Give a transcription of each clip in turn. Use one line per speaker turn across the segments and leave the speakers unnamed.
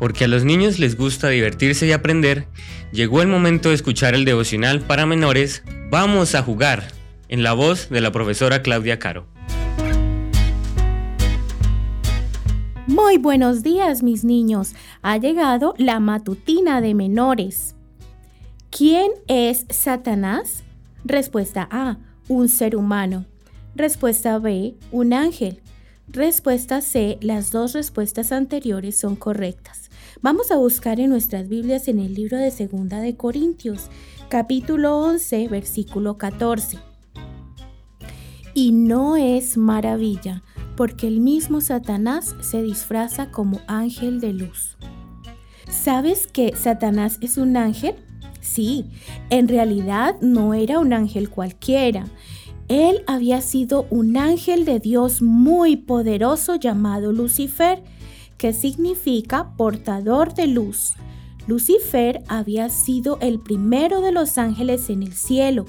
porque a los niños les gusta divertirse y aprender, llegó el momento de escuchar el devocional para menores Vamos a jugar, en la voz de la profesora Claudia Caro.
Muy buenos días mis niños, ha llegado la matutina de menores. ¿Quién es Satanás? Respuesta A, un ser humano. Respuesta B, un ángel. Respuesta C, las dos respuestas anteriores son correctas. Vamos a buscar en nuestras Biblias en el libro de Segunda de Corintios, capítulo 11, versículo 14. Y no es maravilla, porque el mismo Satanás se disfraza como ángel de luz. ¿Sabes que Satanás es un ángel? Sí, en realidad no era un ángel cualquiera. Él había sido un ángel de Dios muy poderoso llamado Lucifer, que significa portador de luz. Lucifer había sido el primero de los ángeles en el cielo,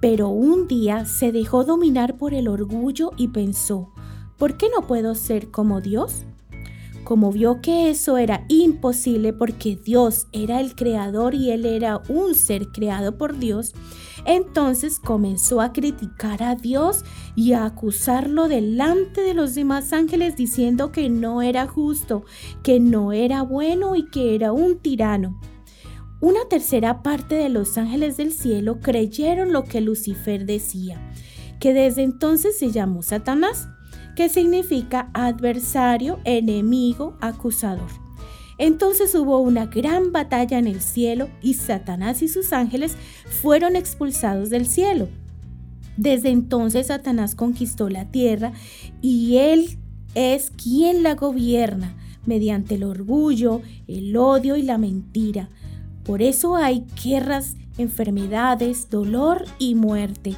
pero un día se dejó dominar por el orgullo y pensó, ¿por qué no puedo ser como Dios? Como vio que eso era imposible porque Dios era el creador y él era un ser creado por Dios, entonces comenzó a criticar a Dios y a acusarlo delante de los demás ángeles diciendo que no era justo, que no era bueno y que era un tirano. Una tercera parte de los ángeles del cielo creyeron lo que Lucifer decía, que desde entonces se llamó Satanás que significa adversario, enemigo, acusador. Entonces hubo una gran batalla en el cielo y Satanás y sus ángeles fueron expulsados del cielo. Desde entonces Satanás conquistó la tierra y él es quien la gobierna mediante el orgullo, el odio y la mentira. Por eso hay guerras, enfermedades, dolor y muerte.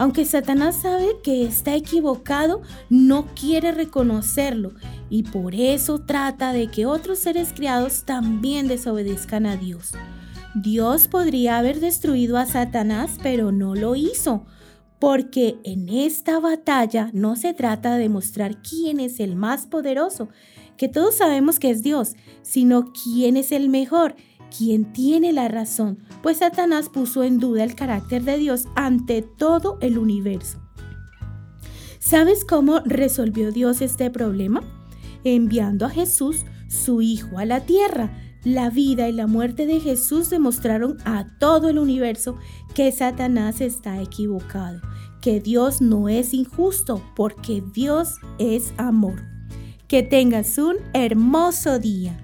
Aunque Satanás sabe que está equivocado, no quiere reconocerlo y por eso trata de que otros seres criados también desobedezcan a Dios. Dios podría haber destruido a Satanás, pero no lo hizo, porque en esta batalla no se trata de demostrar quién es el más poderoso, que todos sabemos que es Dios, sino quién es el mejor, quién tiene la razón, pues Satanás puso en duda el carácter de Dios ante todo el universo. ¿Sabes cómo resolvió Dios este problema? Enviando a Jesús, su Hijo, a la tierra. La vida y la muerte de Jesús demostraron a todo el universo que Satanás está equivocado, que Dios no es injusto, porque Dios es amor. Que tengas un hermoso día.